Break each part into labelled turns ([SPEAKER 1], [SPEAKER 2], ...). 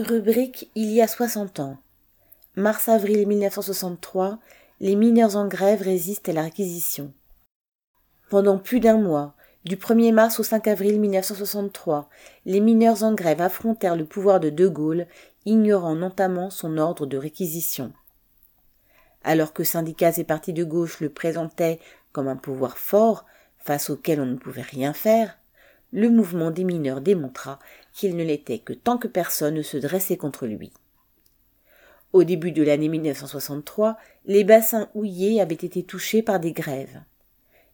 [SPEAKER 1] Rubrique Il y a 60 ans. Mars-avril 1963, les mineurs en grève résistent à la réquisition. Pendant plus d'un mois, du 1er mars au 5 avril 1963, les mineurs en grève affrontèrent le pouvoir de De Gaulle, ignorant notamment son ordre de réquisition. Alors que syndicats et partis de gauche le présentaient comme un pouvoir fort, face auquel on ne pouvait rien faire, le mouvement des mineurs démontra qu'il ne l'était que tant que personne ne se dressait contre lui. Au début de l'année 1963, les bassins houillés avaient été touchés par des grèves.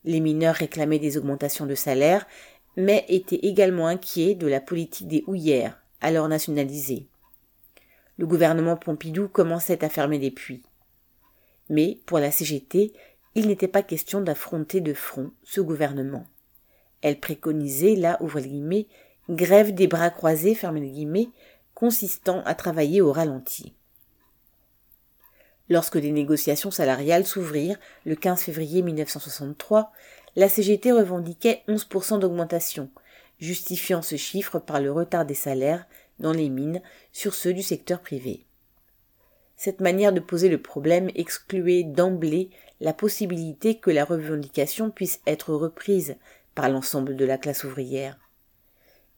[SPEAKER 1] Les mineurs réclamaient des augmentations de salaire, mais étaient également inquiets de la politique des houillères, alors nationalisées. Le gouvernement Pompidou commençait à fermer des puits. Mais, pour la CGT, il n'était pas question d'affronter de front ce gouvernement. Elle préconisait la ouvre grève des bras croisés consistant à travailler au ralenti. Lorsque les négociations salariales s'ouvrirent le 15 février 1963, la CGT revendiquait 11% d'augmentation, justifiant ce chiffre par le retard des salaires dans les mines sur ceux du secteur privé. Cette manière de poser le problème excluait d'emblée la possibilité que la revendication puisse être reprise l'ensemble de la classe ouvrière.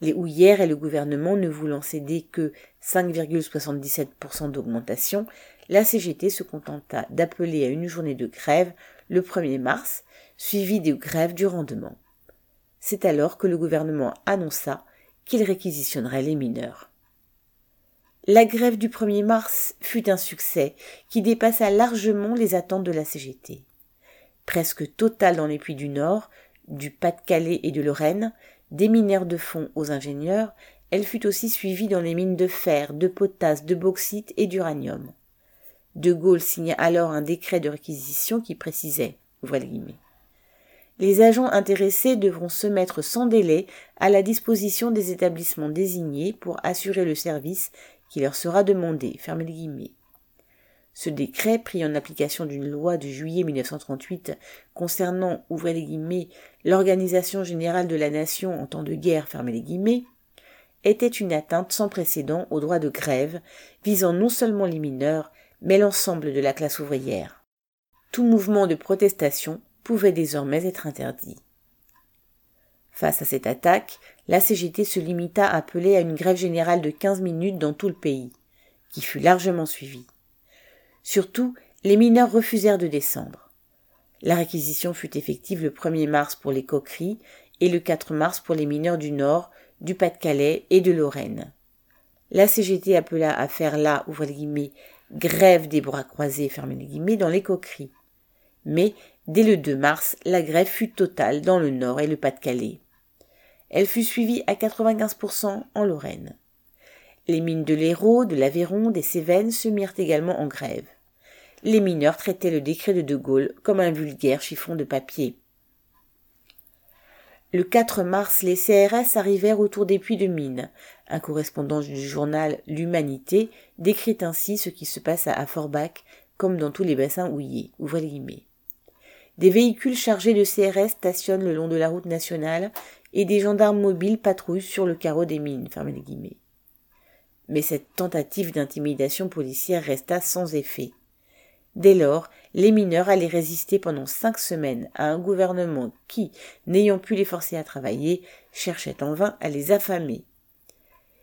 [SPEAKER 1] Les houillères et le gouvernement ne voulant céder que 5,77% d'augmentation, la CGT se contenta d'appeler à une journée de grève le 1er mars, suivie de grèves du rendement. C'est alors que le gouvernement annonça qu'il réquisitionnerait les mineurs. La grève du 1er mars fut un succès qui dépassa largement les attentes de la CGT. Presque totale dans les puits du Nord, du Pas-de-Calais et de Lorraine, des mineurs de fond aux ingénieurs, elle fut aussi suivie dans les mines de fer, de potasse, de bauxite et d'uranium. De Gaulle signa alors un décret de réquisition qui précisait Les agents intéressés devront se mettre sans délai à la disposition des établissements désignés pour assurer le service qui leur sera demandé. Guillemets. Ce décret, pris en application d'une loi de juillet 1938 concernant, ouvrez les guillemets, l'organisation générale de la nation en temps de guerre, fermez les guillemets, était une atteinte sans précédent au droit de grève, visant non seulement les mineurs, mais l'ensemble de la classe ouvrière. Tout mouvement de protestation pouvait désormais être interdit. Face à cette attaque, la CGT se limita à appeler à une grève générale de quinze minutes dans tout le pays, qui fut largement suivie. Surtout, les mineurs refusèrent de descendre. La réquisition fut effective le 1er mars pour les coqueries et le 4 mars pour les mineurs du Nord, du Pas-de-Calais et de Lorraine. La CGT appela à faire la, grève des bras croisés, les dans les coqueries. Mais, dès le 2 mars, la grève fut totale dans le Nord et le Pas-de-Calais. Elle fut suivie à 95% en Lorraine. Les mines de l'Hérault, de l'Aveyron, des Cévennes se mirent également en grève les mineurs traitaient le décret de De Gaulle comme un vulgaire chiffon de papier. Le 4 mars, les CRS arrivèrent autour des puits de mines. Un correspondant du journal L'Humanité décrit ainsi ce qui se passe à Forbach, comme dans tous les bassins houillés. Des véhicules chargés de CRS stationnent le long de la route nationale et des gendarmes mobiles patrouillent sur le carreau des mines. Mais cette tentative d'intimidation policière resta sans effet. Dès lors, les mineurs allaient résister pendant cinq semaines à un gouvernement qui, n'ayant pu les forcer à travailler, cherchait en vain à les affamer.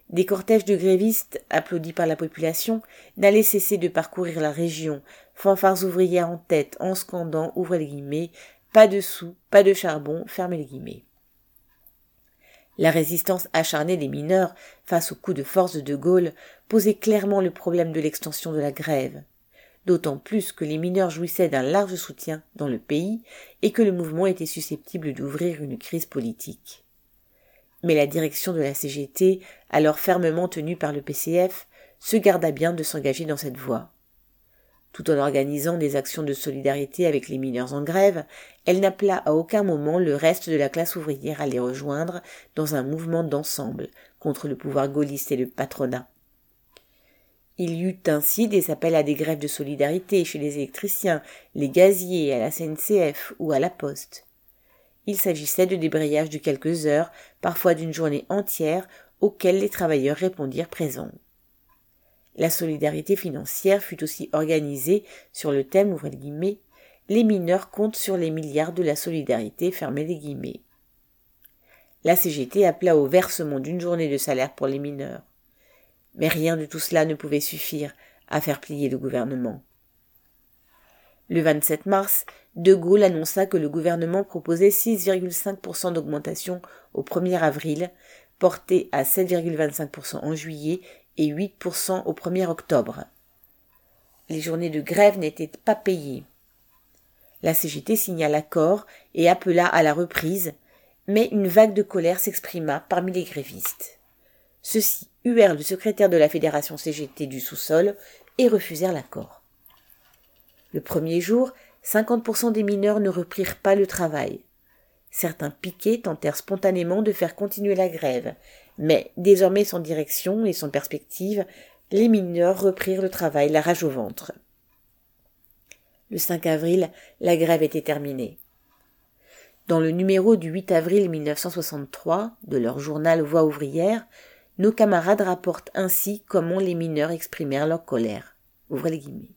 [SPEAKER 1] Des cortèges de grévistes, applaudis par la population, n'allaient cesser de parcourir la région, fanfares ouvrières en tête, en scandant, ouvrez les guillemets, pas de sous, pas de charbon, fermez les guillemets. La résistance acharnée des mineurs face au coup de force de De Gaulle posait clairement le problème de l'extension de la grève d'autant plus que les mineurs jouissaient d'un large soutien dans le pays et que le mouvement était susceptible d'ouvrir une crise politique. Mais la direction de la CGT, alors fermement tenue par le PCF, se garda bien de s'engager dans cette voie. Tout en organisant des actions de solidarité avec les mineurs en grève, elle n'appela à aucun moment le reste de la classe ouvrière à les rejoindre dans un mouvement d'ensemble contre le pouvoir gaulliste et le patronat. Il y eut ainsi des appels à des grèves de solidarité chez les électriciens, les gaziers, à la CNCF ou à la Poste. Il s'agissait de débrayages de quelques heures, parfois d'une journée entière, auxquels les travailleurs répondirent présents. La solidarité financière fut aussi organisée sur le thème les mineurs comptent sur les milliards de la solidarité fermez les guillemets. La CGT appela au versement d'une journée de salaire pour les mineurs. Mais rien de tout cela ne pouvait suffire à faire plier le gouvernement. Le 27 mars, De Gaulle annonça que le gouvernement proposait 6,5% d'augmentation au 1er avril, porté à 7,25% en juillet et 8% au 1er octobre. Les journées de grève n'étaient pas payées. La CGT signa l'accord et appela à la reprise, mais une vague de colère s'exprima parmi les grévistes. Ceux-ci huèrent le secrétaire de la fédération CGT du sous-sol et refusèrent l'accord. Le premier jour, 50% des mineurs ne reprirent pas le travail. Certains piquets tentèrent spontanément de faire continuer la grève, mais désormais sans direction et sans perspective, les mineurs reprirent le travail la rage au ventre. Le 5 avril, la grève était terminée. Dans le numéro du 8 avril 1963 de leur journal Voix ouvrière, nos camarades rapportent ainsi comment les mineurs exprimèrent leur colère. Ouvrez les guillemets.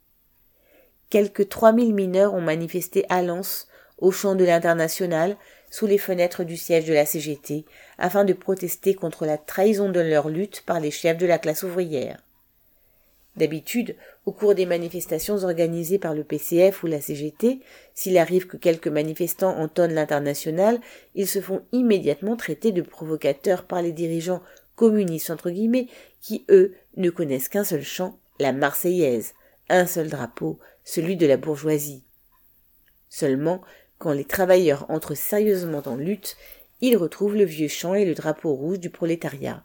[SPEAKER 1] Quelques 3000 mineurs ont manifesté à Lens, au champ de l'International, sous les fenêtres du siège de la CGT, afin de protester contre la trahison de leur lutte par les chefs de la classe ouvrière. D'habitude, au cours des manifestations organisées par le PCF ou la CGT, s'il arrive que quelques manifestants entonnent l'international, ils se font immédiatement traiter de provocateurs par les dirigeants communistes entre guillemets, qui eux ne connaissent qu'un seul chant, la Marseillaise, un seul drapeau, celui de la bourgeoisie. Seulement, quand les travailleurs entrent sérieusement en lutte, ils retrouvent le vieux chant et le drapeau rouge du prolétariat.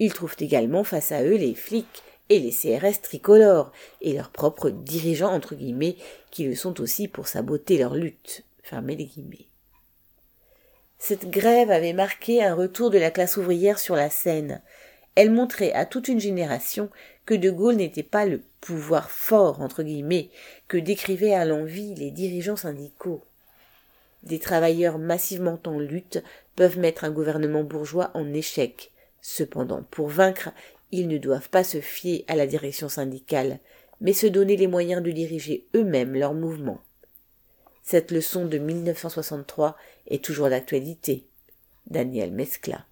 [SPEAKER 1] Ils trouvent également face à eux les flics et les CRS tricolores et leurs propres dirigeants entre guillemets qui le sont aussi pour saboter leur lutte. Cette grève avait marqué un retour de la classe ouvrière sur la scène. Elle montrait à toute une génération que De Gaulle n'était pas le pouvoir fort entre guillemets que décrivaient à l'envie les dirigeants syndicaux. Des travailleurs massivement en lutte peuvent mettre un gouvernement bourgeois en échec. Cependant, pour vaincre, ils ne doivent pas se fier à la direction syndicale, mais se donner les moyens de diriger eux-mêmes leur mouvement. Cette leçon de 1963 est toujours d'actualité. Daniel Mescla.